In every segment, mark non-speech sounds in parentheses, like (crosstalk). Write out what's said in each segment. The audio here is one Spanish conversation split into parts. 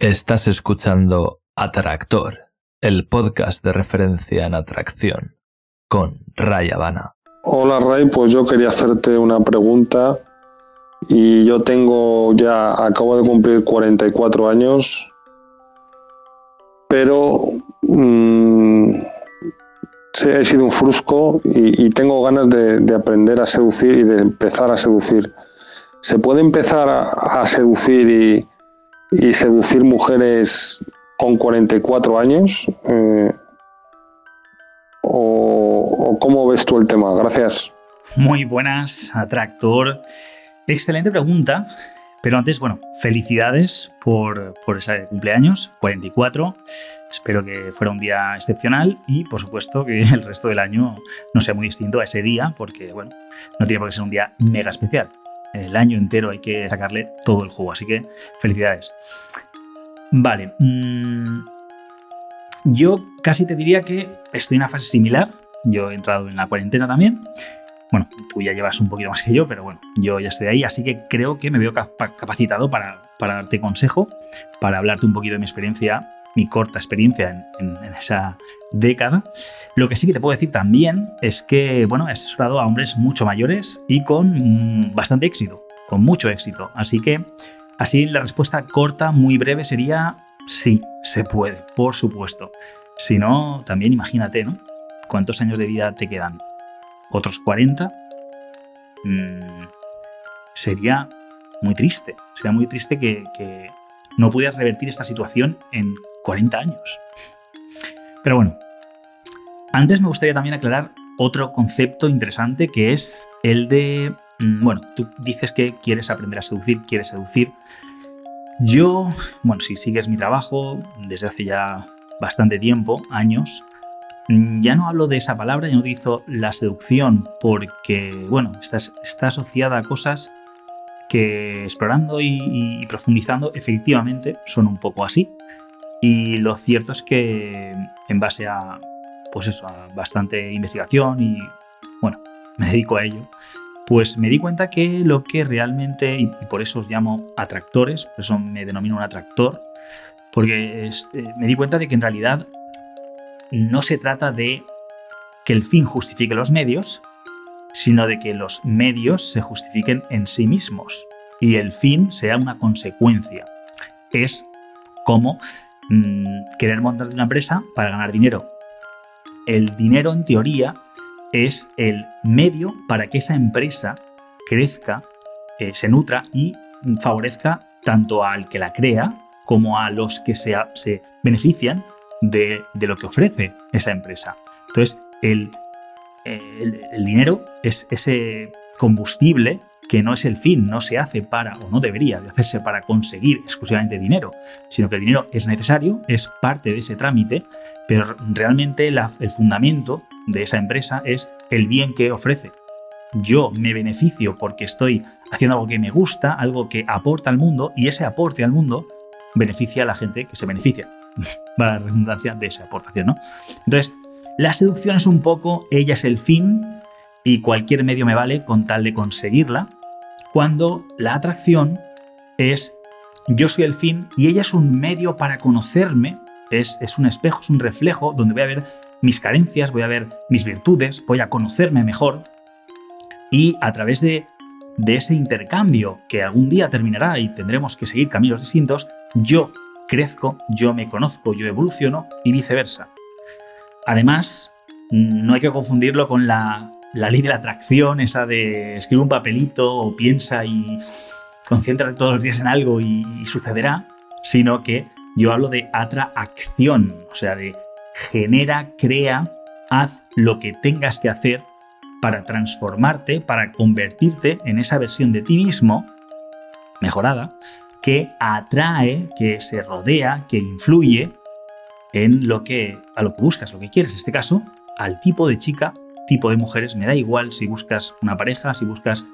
Estás escuchando Atractor, el podcast de referencia en atracción, con Ray Habana. Hola Ray, pues yo quería hacerte una pregunta y yo tengo ya, acabo de cumplir 44 años, pero mm, he sido un frusco y, tengo ganas de, aprender a seducir y de empezar a seducir. ¿Se puede empezar a seducir y y seducir mujeres con 44 años? Eh, o, cómo ves tú el tema? Gracias. Muy buenas, Atractor. Excelente pregunta. Pero antes, bueno, felicidades por, por ese cumpleaños, 44. Espero que fuera un día excepcional y, por supuesto, que el resto del año no sea muy distinto a ese día, porque, bueno, no tiene por qué ser un día mega especial el año entero hay que sacarle todo el juego. Así que felicidades. Vale. Mm, yo casi te diría que estoy en una fase similar. Yo he entrado en la cuarentena también. Bueno, tú ya llevas un poquito más que yo, pero bueno, yo ya estoy ahí, así que creo que me veo capacitado para, para darte consejo, para hablarte un poquito de mi experiencia mi corta experiencia en, esa década. Lo que sí que te puedo decir también es que, bueno, he asesorado a hombres mucho mayores y con mm, bastante éxito, con mucho éxito. Así que, así la respuesta corta, muy breve sería sí, se puede, por supuesto. Si no, también imagínate, ¿no? ¿Cuántos años de vida te quedan? ¿Otros 40? Mm, sería muy triste. Sería muy triste que, que no pudieras revertir esta situación en 40 años. Pero bueno, antes me gustaría también aclarar otro concepto interesante que es el de, mm, bueno, tú dices que quieres aprender a seducir, quieres seducir. Yo, bueno, si sigues mi trabajo desde hace ya bastante tiempo, años, mm, ya no hablo de esa palabra, ya no utilizo la seducción porque, bueno, está, está asociada a cosas que explorando y, profundizando efectivamente son un poco así. Y lo cierto es que en base a, pues eso, a bastante investigación y, bueno, (laughs) me dedico a ello, pues me di cuenta que lo que realmente, y por eso os llamo atractores, por eso me denomino un atractor, porque eh, me di cuenta de que en realidad no se trata de que el fin justifique los medios, sino de que los medios se justifiquen en sí mismos y el fin sea una consecuencia. Es como Mm, querer montar una empresa para ganar dinero. El dinero, en teoría, es el medio para que esa empresa crezca, eh, se nutra y favorezca tanto al que la crea como a los que se, benefician de, lo que ofrece esa empresa. Entonces, el, el dinero es ese combustible que no es el fin, no se hace para, o no debería de hacerse para conseguir exclusivamente dinero, sino que el dinero es necesario, es parte de ese trámite, pero realmente el fundamento de esa empresa es el bien que ofrece. Yo me beneficio porque estoy haciendo algo que me gusta, algo que aporta al mundo, y ese aporte al mundo beneficia a la gente que se beneficia. (laughs) Para la redundancia de esa aportación, ¿no? Entonces, la seducción es un poco, ella es el fin, y cualquier medio me vale con tal de conseguirla, cuando la atracción es yo soy el fin y ella es un medio para conocerme, es, es un espejo, es un reflejo donde voy a ver mis carencias, voy a ver mis virtudes, voy a conocerme mejor y a través de, de ese intercambio que algún día terminará y tendremos que seguir caminos distintos, yo crezco, yo me conozco, yo evoluciono y viceversa. Además, no hay que confundirlo con la la ley de la atracción, esa de escribe un papelito o piensa y concéntrate todos los días en algo y, sucederá, sino que yo hablo de atracción, o sea, de genera, crea, haz lo que tengas que hacer para transformarte, para convertirte en esa versión de ti mismo mejorada que atrae, que se rodea, que influye en lo que a lo que buscas, lo que quieres, en este caso, al tipo de chica tipo de mujeres, me da igual si buscas una pareja, si buscas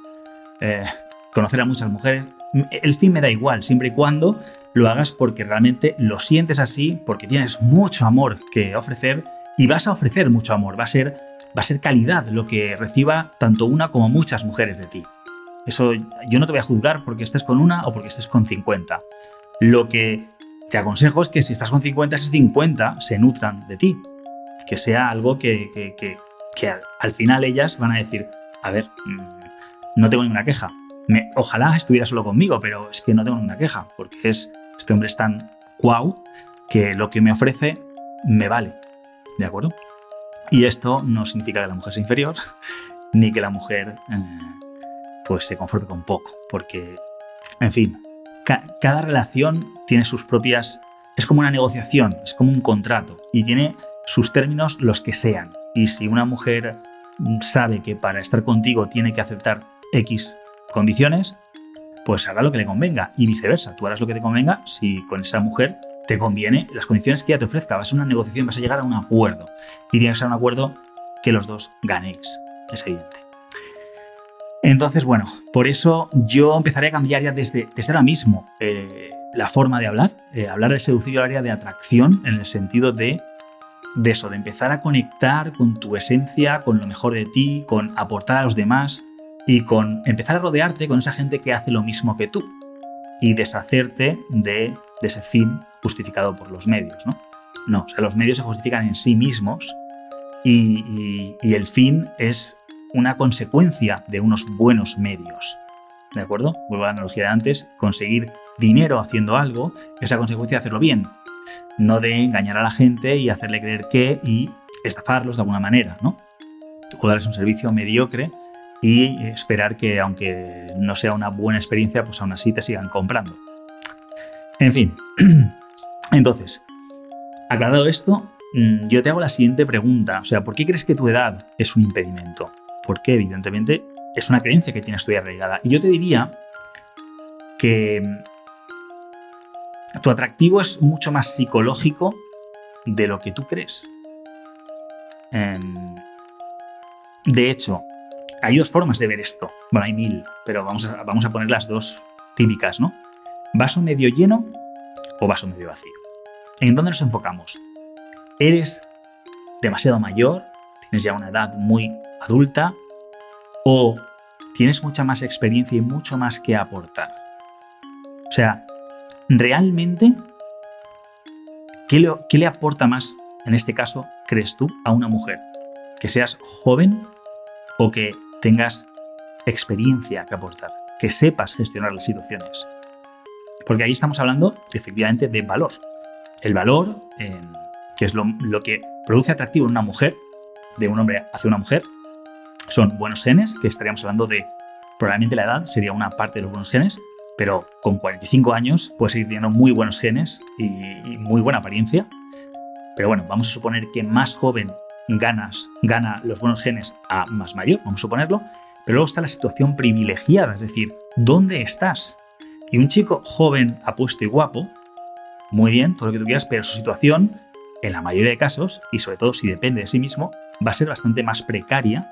eh, conocer a muchas mujeres, el fin me da igual, siempre y cuando lo hagas porque realmente lo sientes así, porque tienes mucho amor que ofrecer y vas a ofrecer mucho amor, va a ser, va a ser calidad lo que reciba tanto una como muchas mujeres de ti. Eso yo no te voy a juzgar porque estés con una o porque estés con 50. Lo que te aconsejo es que si estás con 50, esos 50 se nutran de ti. Que sea algo que, al, final ellas van a decir, a ver, mm, no tengo ninguna queja. Ojalá estuviera solo conmigo, pero es que no tengo ninguna queja, porque es, este hombre es tan guau que lo que me ofrece me vale. ¿De acuerdo? Y esto no significa que la mujer sea inferior, (laughs) ni que la mujer eh, pues se conforme con poco, porque, en fin, cada relación tiene sus propias... Es como una negociación, es como un contrato, y tiene sus términos los que sean. Y si una mujer sabe que para estar contigo tiene que aceptar X condiciones, pues hará lo que le convenga y viceversa. Tú harás lo que te convenga si con esa mujer te conviene las condiciones que ella te ofrezca. Va a una negociación, vas a llegar a un acuerdo. Y tiene que ser un acuerdo que los dos ganéis, es evidente. Entonces, bueno, por eso yo empezaré a cambiar ya desde, ahora mismo eh, la forma de hablar. Eh, hablar de seducir área de atracción en el sentido de, de eso, de empezar a conectar con tu esencia, con lo mejor de ti, con aportar a los demás y con empezar a rodearte con esa gente que hace lo mismo que tú y deshacerte de, ese fin justificado por los medios, ¿no? No, o sea, los medios se justifican en sí mismos y, el fin es una consecuencia de unos buenos medios. ¿De acuerdo? Vuelvo a la analogía de antes, conseguir dinero haciendo algo es la consecuencia de hacerlo bien, no de engañar a la gente y hacerle creer que y estafarlos de alguna manera, ¿no? O darles un servicio mediocre y esperar que aunque no sea una buena experiencia, pues aún así te sigan comprando. En fin, (clears throat) entonces, aclarado esto, mm, yo te hago la siguiente pregunta, o sea, ¿por qué crees que tu edad es un impedimento? Porque evidentemente es una creencia que tienes tú arraigada. Y yo te diría que tu atractivo es mucho más psicológico de lo que tú crees. Em, de hecho, hay dos formas de ver esto. Bueno, hay mil, pero vamos a, vamos a poner las dos típicas, ¿no? ¿Vaso medio lleno o vaso medio vacío? ¿En dónde nos enfocamos? ¿Eres demasiado mayor? ¿Tienes ya una edad muy adulta? ¿O tienes mucha más experiencia y mucho más que aportar? O sea, realmente, ¿qué le, aporta más, en este caso, crees tú, a una mujer? ¿Que seas joven o que tengas experiencia que aportar, que sepas gestionar las situaciones. Porque ahí estamos hablando efectivamente de valor. El valor, que es lo, que produce atractivo en una mujer, de un hombre hacia una mujer, son buenos genes, que estaríamos hablando de probablemente la edad sería una parte de los buenos genes, pero con 45 años puedes seguir teniendo muy buenos genes y, muy buena apariencia. Pero bueno, vamos a suponer que más joven ganas, gana los buenos genes a más mayor, vamos a suponerlo, pero luego está la situación privilegiada, es decir, ¿dónde estás? Y un chico joven, apuesto y guapo, muy bien, todo lo que tú quieras, pero su situación, en la mayoría de casos, y sobre todo si depende de sí mismo, va a ser bastante más precaria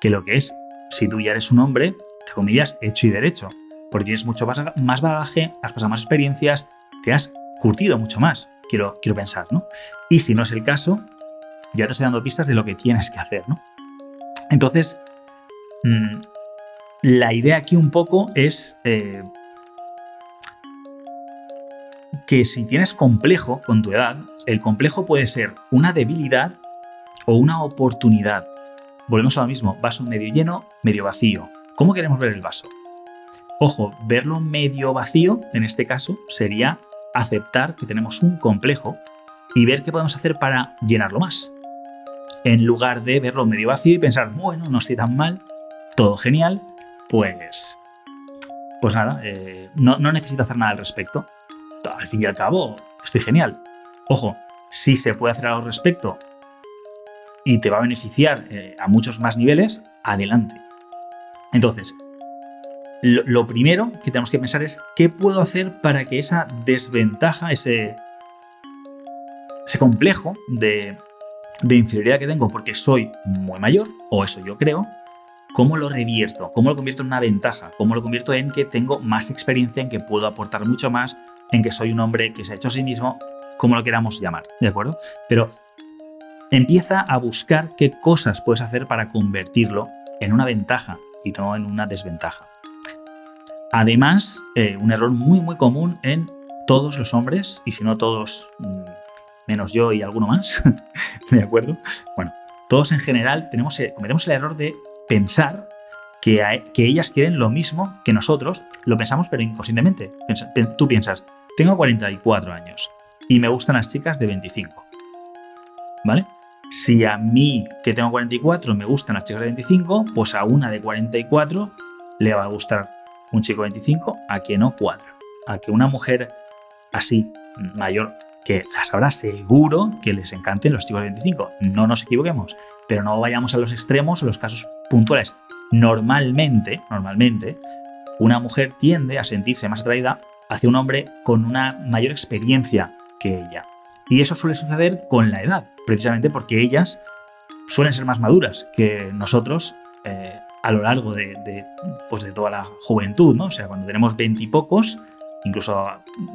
que lo que es si tú ya eres un hombre, entre comillas, hecho y derecho, porque tienes mucho más bagaje, has pasado más experiencias, te has curtido mucho más, quiero, quiero pensar, ¿no? Y si no es el caso, ya te estoy dando pistas de lo que tienes que hacer, ¿no? Entonces, mm, la idea aquí un poco es eh, que si tienes complejo con tu edad, el complejo puede ser una debilidad o una oportunidad. Volvemos a lo mismo, vaso medio lleno, medio vacío. ¿Cómo queremos ver el vaso? Ojo, verlo medio vacío, en este caso, sería aceptar que tenemos un complejo y ver qué podemos hacer para llenarlo más en lugar de verlo medio vacío y pensar, bueno, no estoy tan mal, todo genial, pues, pues nada, eh, no, necesito hacer nada al respecto. Al fin y al cabo, estoy genial. Ojo, si se puede hacer algo al respecto y te va a beneficiar eh, a muchos más niveles, adelante. Entonces, lo, primero que tenemos que pensar es qué puedo hacer para que esa desventaja, ese, ese complejo de, de inferioridad que tengo porque soy muy mayor, o eso yo creo, ¿cómo lo revierto? ¿Cómo lo convierto en una ventaja? ¿Cómo lo convierto en que tengo más experiencia, en que puedo aportar mucho más, en que soy un hombre que se ha hecho a sí mismo, como lo queramos llamar, ¿de acuerdo? Pero empieza a buscar qué cosas puedes hacer para convertirlo en una ventaja y no en una desventaja. Además, eh, un error muy muy común en todos los hombres, y si no todos, mm, menos yo y alguno más, (laughs) ¿de acuerdo? Bueno, todos en general eh, cometemos el error de pensar que, ellas quieren lo mismo que nosotros, lo pensamos pero inconscientemente. tú piensas, tengo 44 años y me gustan las chicas de 25. ¿Vale? Si a mí, que tengo 44, me gustan las chicas de 25, pues a una de 44 le va a gustar un chico de 25, a que no cuadra. A que una mujer así, mayor, que las habrá seguro que les encanten los chicos de 25. No nos equivoquemos, pero no vayamos a los extremos o los casos puntuales. Normalmente, normalmente, una mujer tiende a sentirse más atraída hacia un hombre con una mayor experiencia que ella. Y eso suele suceder con la edad, precisamente porque ellas suelen ser más maduras que nosotros eh, a lo largo de, pues de toda la juventud, ¿no? O sea, cuando tenemos veintipocos, incluso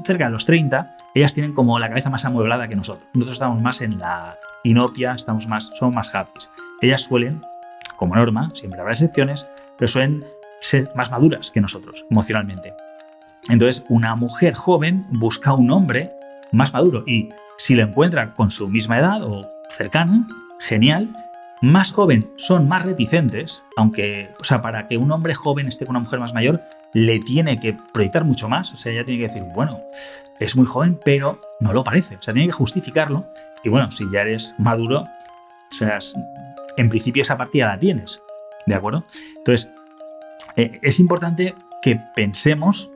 cerca de los 30, ellas tienen como la cabeza más amueblada que nosotros. Nosotros estamos más en la inopia, estamos más, somos más happy. Ellas suelen, como norma, siempre habrá excepciones, pero suelen ser más maduras que nosotros emocionalmente. Entonces, una mujer joven busca un hombre más maduro y si lo encuentra con su misma edad o cercana, genial. Más joven son más reticentes, aunque, o sea, para que un hombre joven esté con una mujer más mayor, le tiene que proyectar mucho más. O sea, ella tiene que decir, bueno, es muy joven, pero no lo parece. O sea, tiene que justificarlo. Y bueno, si ya eres maduro, o sea, en principio esa partida la tienes. ¿De acuerdo? Entonces, eh, es importante que pensemos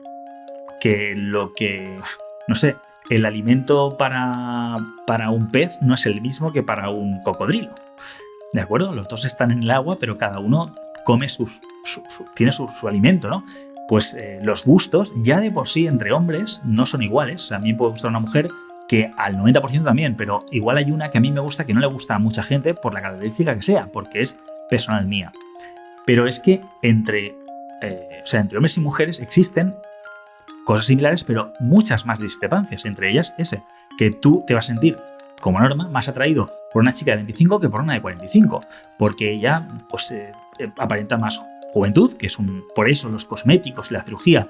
que lo que, no sé, el alimento para, para un pez no es el mismo que para un cocodrilo. ¿De acuerdo? Los dos están en el agua, pero cada uno come sus, tiene su, alimento, ¿no? Pues eh, los gustos ya de por sí entre hombres no son iguales. a mí me puede gustar una mujer que al 90% también, pero igual hay una que a mí me gusta que no le gusta a mucha gente por la característica que sea, porque es personal mía. Pero es que entre, eh, o sea, entre hombres y mujeres existen cosas similares, pero muchas más discrepancias. Entre ellas, ese, que tú te vas a sentir, como norma, más atraído por una chica de 25 que por una de 45, porque ella, pues, eh, eh, aparenta más juventud, que es un. Por eso los cosméticos y la cirugía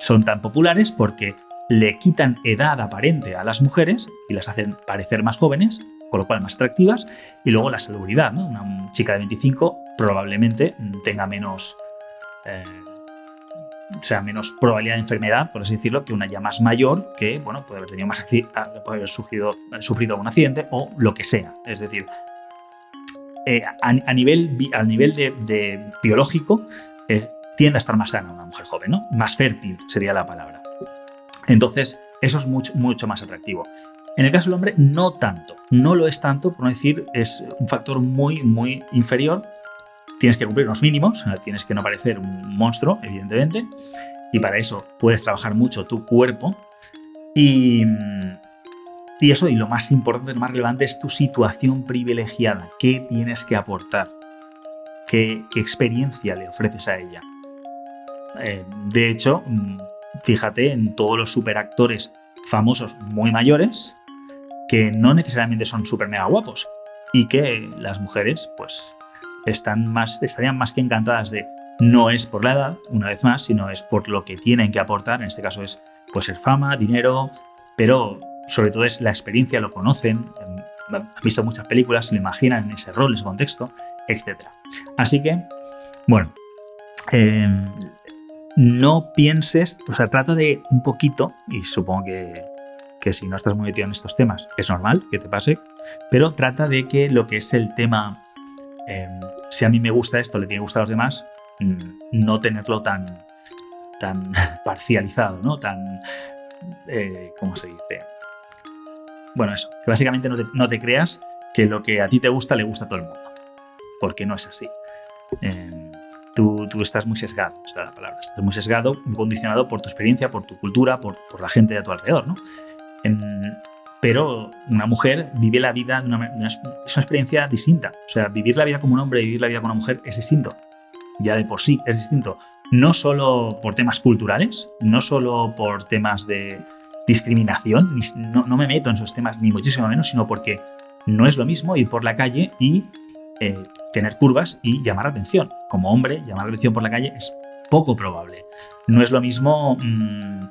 son tan populares, porque le quitan edad aparente a las mujeres y las hacen parecer más jóvenes, con lo cual más atractivas, y luego la seguridad, ¿no? Una chica de 25 probablemente tenga menos. Eh, o sea, menos probabilidad de enfermedad, por así decirlo, que una ya más mayor que, bueno, puede haber tenido más ah, puede haber sufrido, sufrido algún accidente o lo que sea. Es decir, eh, a, nivel, a nivel de, biológico, eh, tiende a estar más sana una mujer joven, ¿no? Más fértil sería la palabra. Entonces, eso es mucho, mucho más atractivo. En el caso del hombre, no tanto. No lo es tanto, por no decir, es un factor muy, muy inferior tienes que cumplir unos mínimos, tienes que no parecer un monstruo, evidentemente, y para eso puedes trabajar mucho tu cuerpo. Y, y eso, y lo más importante, lo más relevante es tu situación privilegiada. ¿Qué tienes que aportar? ¿Qué, experiencia le ofreces a ella? Eh, de hecho, mm, fíjate en todos los superactores famosos muy mayores que no necesariamente son super mega guapos y que las mujeres, pues están más, estarían más que encantadas de no es por la edad, una vez más, sino es por lo que tienen que aportar. En este caso es pues ser fama, dinero, pero sobre todo es la experiencia, lo conocen, han visto muchas películas, se lo imaginan en ese rol, en ese contexto, etc. Así que, bueno, em, no pienses, o sea, trata de un poquito, y supongo que, que si no estás muy metido en estos temas, es normal que te pase, pero trata de que lo que es el tema Em, si a mí me gusta esto, le tiene que gustar a los demás, mm, no tenerlo tan, tan (laughs) parcializado, ¿no? Tan, eh, ¿cómo se dice? Bueno, eso, básicamente no te, creas que lo que a ti te gusta le gusta a todo el mundo, porque no es así. Em, tú, estás muy sesgado, o sea, la palabra, estás muy sesgado, muy condicionado por tu experiencia, por tu cultura, por, por la gente de tu alrededor, ¿no? Pero una mujer vive la vida de una, es una experiencia distinta. O sea, vivir la vida como un hombre y vivir la vida como una mujer es distinto. Ya de por sí es distinto. No solo por temas culturales, no solo por temas de discriminación, no, me meto en esos temas ni muchísimo menos, sino porque no es lo mismo ir por la calle y eh, tener curvas y llamar la atención. Como hombre, llamar la atención por la calle es poco probable. No es lo mismo mm,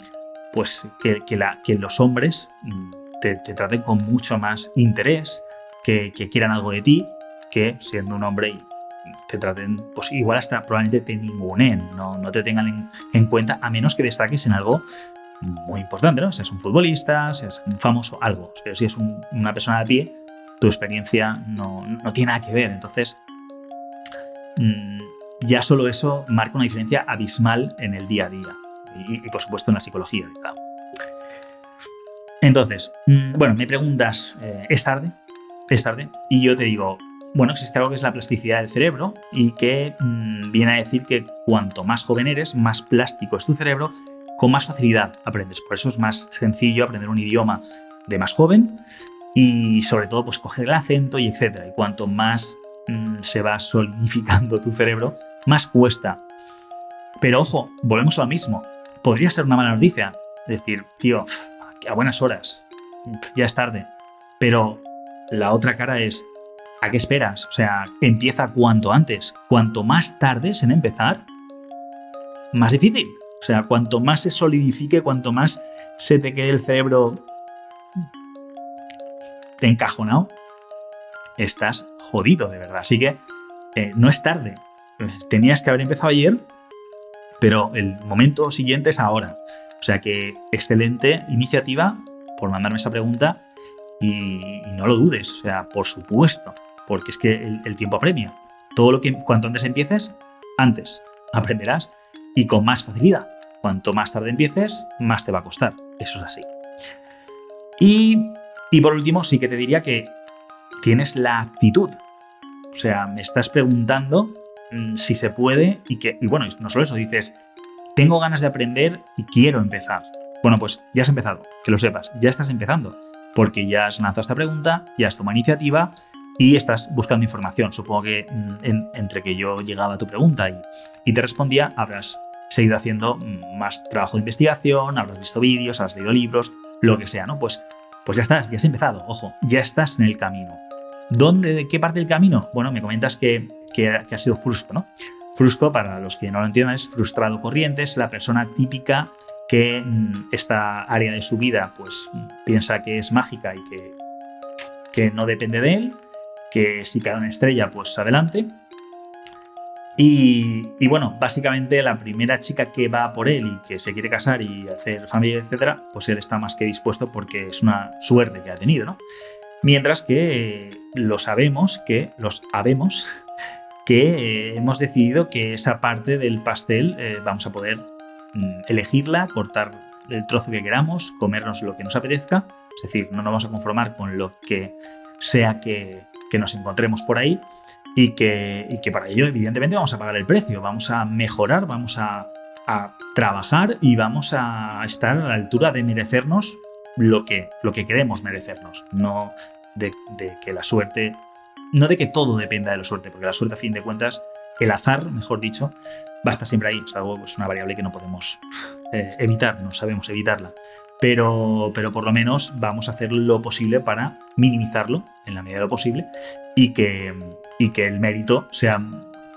pues que, que, los hombres mm, te, traten con mucho más interés, que, quieran algo de ti, que siendo un hombre te traten, pues igual hasta probablemente te ningunen, no, no te tengan en, cuenta, a menos que destaques en algo muy importante, ¿no? Seas un futbolista, seas un famoso, algo. Pero si es una persona de pie, tu experiencia no, no, tiene nada que ver. Entonces, mm, ya solo eso marca una diferencia abismal en el día a día. Y, por supuesto en la psicología. Entonces, mm, bueno, me preguntas, eh, ¿es tarde? Es tarde. Y yo te digo, bueno, existe algo que es la plasticidad del cerebro y que mm, viene a decir que cuanto más joven eres, más plástico es tu cerebro, con más facilidad aprendes. Por eso es más sencillo aprender un idioma de más joven y sobre todo pues coger el acento y etcétera. Y cuanto más mm, se va solidificando tu cerebro, más cuesta. Pero ojo, volvemos a lo mismo. Podría ser una mala noticia. Decir, tío, a buenas horas, ya es tarde. Pero la otra cara es, ¿a qué esperas? O sea, empieza cuanto antes. Cuanto más tardes en empezar, más difícil. O sea, cuanto más se solidifique, cuanto más se te quede el cerebro encajonado, estás jodido, de verdad. Así que eh, no es tarde. Tenías que haber empezado ayer, pero el momento siguiente es ahora. O sea que excelente iniciativa por mandarme esa pregunta y, no lo dudes. O sea, por supuesto porque es que el, tiempo apremia. Todo lo que cuanto antes empieces, antes aprenderás y con más facilidad. Cuanto más tarde empieces, más te va a costar. Eso es así. Y, y por último, sí que te diría que tienes la actitud. O sea, me estás preguntando mm, si se puede y que, y bueno, no solo eso, dices, tengo ganas de aprender y quiero empezar. Bueno, pues ya has empezado, que lo sepas, ya estás empezando, porque ya has lanzado esta pregunta, ya has tomado iniciativa y estás buscando información. Supongo que mm, entre que yo llegaba a tu pregunta y, te respondía, habrás seguido haciendo mm, más trabajo de investigación, habrás visto vídeos, has leído libros, lo que sea, ¿no? Pues, pues ya estás, ya has empezado, ojo, ya estás en el camino. ¿Dónde, de qué parte del camino? Bueno, me comentas que, que, ha sido Frusco, ¿no? Frusco, para los que no lo entiendan, es frustrado corriente, es la persona típica que mm, esta área de su vida pues piensa que es mágica y que, que no depende de él que si cae una estrella, pues adelante. Y, bueno, básicamente la primera chica que va por él y que se quiere casar y hacer familia, etcétera, pues él está más que dispuesto porque es una suerte que ha tenido, ¿no? Mientras que lo sabemos, que los sabemos, que eh, hemos decidido que esa parte del pastel eh, vamos a poder mm, elegirla, cortar el trozo que queramos, comernos lo que nos apetezca, es decir, no nos vamos a conformar con lo que sea que, que nos encontremos por ahí y que, que para ello evidentemente vamos a pagar el precio, vamos a mejorar, vamos a, trabajar y vamos a estar a la altura de merecernos lo que, lo que queremos merecernos, no de, que la suerte, no de que todo dependa de la suerte, porque la suerte a fin de cuentas, el azar, mejor dicho, va a estar siempre ahí, es algo, es una variable que no podemos eh, evitar, no sabemos evitarla pero, pero por lo menos vamos a hacer lo posible para minimizarlo en la medida de lo posible y que, y que el mérito sea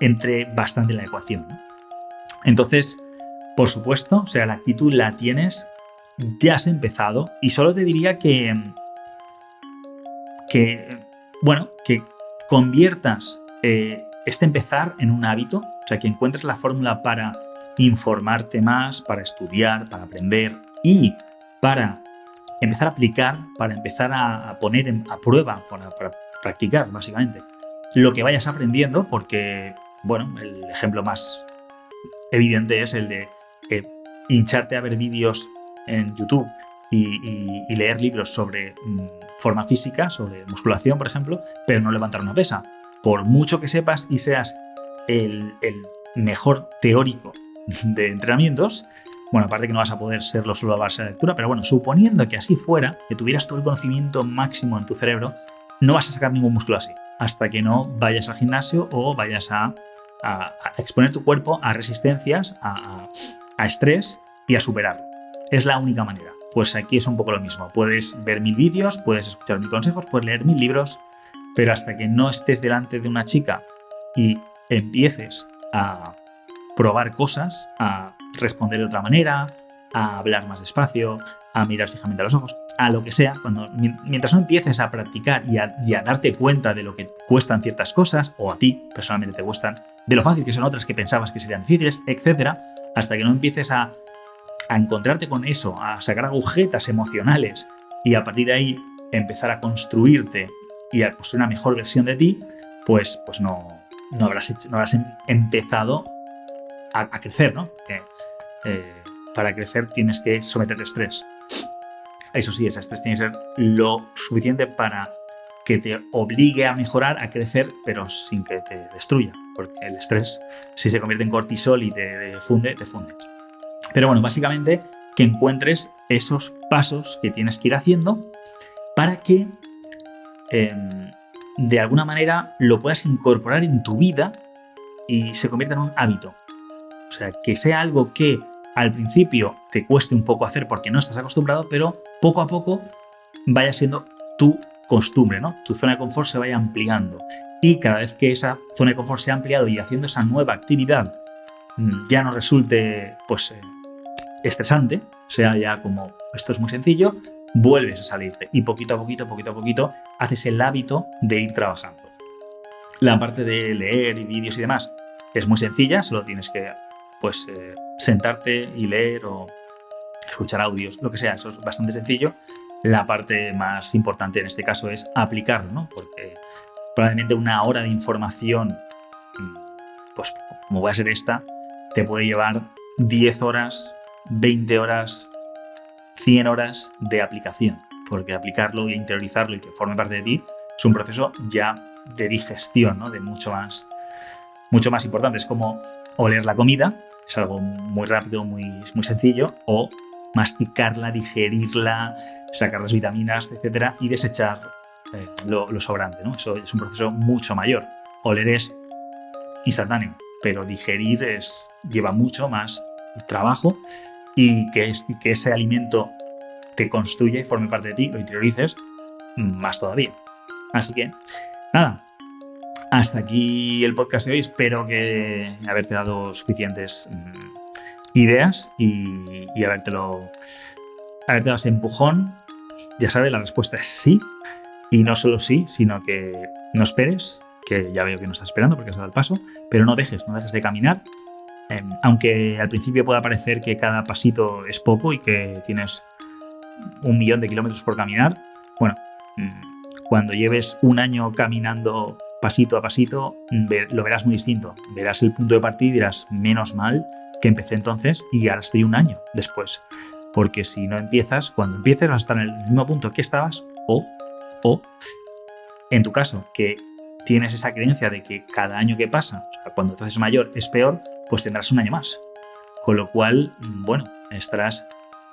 entre bastante en la ecuación. Entonces, por supuesto, o sea, la actitud la tienes, ya has empezado y solo te diría que, que bueno, que conviertas eh, este empezar en un hábito, o sea, que encuentres la fórmula para informarte más, para estudiar, para aprender y para empezar a aplicar, para empezar a, poner a prueba, para, practicar, básicamente, lo que vayas aprendiendo, porque, bueno, el ejemplo más evidente es el de hincharte a ver vídeos en YouTube y, leer libros sobre mm, forma física, sobre musculación, por ejemplo, pero no levantar una pesa. Por mucho que sepas y seas el mejor teórico de entrenamientos, bueno, aparte que no vas a poder serlo solo a base de lectura, pero bueno, suponiendo que así fuera, que tuvieras todo el conocimiento máximo en tu cerebro, no vas a sacar ningún músculo así, hasta que no vayas al gimnasio o vayas a, exponer tu cuerpo a resistencias, a, estrés y a superarlo. Es la única manera. Pues aquí es un poco lo mismo. Puedes ver mil vídeos, puedes escuchar mil consejos, puedes leer mil libros, pero hasta que no estés delante de una chica y empieces a probar cosas, a responder de otra manera, a hablar más despacio, a mirar fijamente a los ojos, a lo que sea, cuando, mientras no empieces a practicar y a, y a, darte cuenta de lo que cuestan ciertas cosas, o a ti personalmente te cuestan, de lo fácil que son otras que pensabas que serían difíciles, etc., hasta que no empieces a, a encontrarte con eso, a sacar agujetas emocionales y a partir de ahí empezar a construirte y a construir una mejor versión de ti, pues, pues no, no, habrás, no habrás em, empezado a, crecer, ¿no? Eh, para crecer tienes que someterte a estrés. Eso sí, ese estrés tiene que ser lo suficiente para que te obligue a mejorar, a crecer, pero sin que te destruya. Porque el estrés, si se convierte en cortisol y te, funde, te funde. Pero bueno, básicamente que encuentres esos pasos que tienes que ir haciendo para que em, de alguna manera lo puedas incorporar en tu vida y se convierta en un hábito. O sea, que sea algo que al principio te cueste un poco hacer porque no estás acostumbrado, pero poco a poco vaya siendo tu costumbre, ¿no? Tu zona de confort se vaya ampliando. Y cada vez que esa zona de confort se ha ampliado y haciendo esa nueva actividad mm, ya no resulte, pues, eh, estresante, sea ya como esto es muy sencillo, vuelves a salirte y poquito a poquito, poquito a poquito, haces el hábito de ir trabajando. La parte de leer y vídeos y demás es muy sencilla, solo tienes que pues eh, sentarte y leer o escuchar audios, lo que sea, eso es bastante sencillo. La parte más importante en este caso es aplicarlo, ¿no? Porque probablemente una hora de información, mm, pues como va a ser esta, te puede llevar 10 horas, 20 horas, 100 horas de aplicación. Porque aplicarlo y interiorizarlo y que forme parte de ti es un proceso ya de digestión, ¿no? De mucho más, mucho más importante. Es como oler la comida, es algo muy rápido, muy, sencillo, o masticarla, digerirla, sacar las vitaminas, etcétera, y desechar eh, lo, sobrante. Eso es un proceso mucho mayor. Oler es instantáneo, pero digerir es, lleva mucho más trabajo y que, es, que ese alimento te construya y forme parte de ti, lo interiorices más todavía. Así que, nada, hasta aquí el podcast de hoy. Espero que haberte dado suficientes mm, ideas y, y habértelo, haberte dado ese empujón. Ya sabes, la respuesta es sí. Y no solo sí, sino que no esperes, que ya veo que no estás esperando porque has dado el paso, pero no dejes, no dejes de caminar. Em, aunque al principio pueda parecer que cada pasito es poco y que tienes un millón de kilómetros por caminar, bueno, mm, cuando lleves un año caminando pasito a pasito, lo verás muy distinto. Verás el punto de partida y dirás, menos mal que empecé entonces y ahora estoy un año después. Porque si no empiezas, cuando empieces vas a estar en el mismo punto que estabas o, o, en tu caso, que tienes esa creencia de que cada año que pasa, cuando te haces mayor es peor, pues tendrás un año más. Con lo cual, bueno, estarás,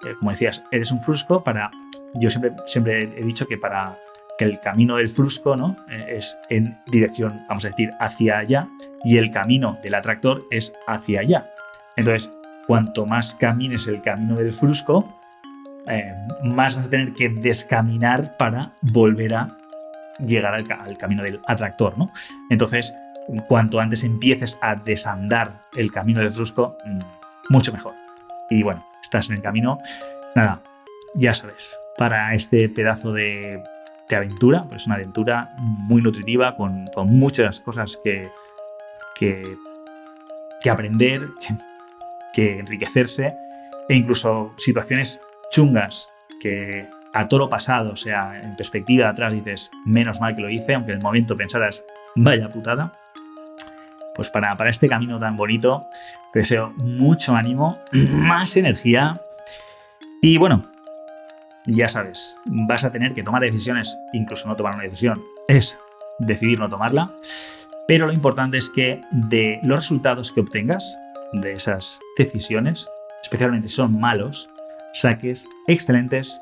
eh, como decías, eres un frusco para... Yo siempre, siempre he dicho que para que el camino del frusco ¿no? Eh, es en dirección, vamos a decir, hacia allá, y el camino del atractor es hacia allá. Entonces, cuanto más camines el camino del frusco, eh, más vas a tener que descaminar para volver a llegar al, camino del atractor. ¿no? Entonces, cuanto antes empieces a desandar el camino del frusco, mm, mucho mejor. Y bueno, estás en el camino. Nada, ya sabes, para este pedazo de de aventura, pues es una aventura muy nutritiva, con, muchas cosas que, que, aprender, que, enriquecerse, e incluso situaciones chungas que a toro pasado, o sea, en perspectiva de atrás dices, menos mal que lo hice, aunque en el momento pensaras, vaya putada. Pues para, para este camino tan bonito, te deseo mucho ánimo, (clears throat) más energía. Y bueno, ya sabes, vas a tener que tomar decisiones, incluso no tomar una decisión, es decidir no tomarla, pero lo importante es que de los resultados que obtengas de esas decisiones, especialmente si son malos, saques excelentes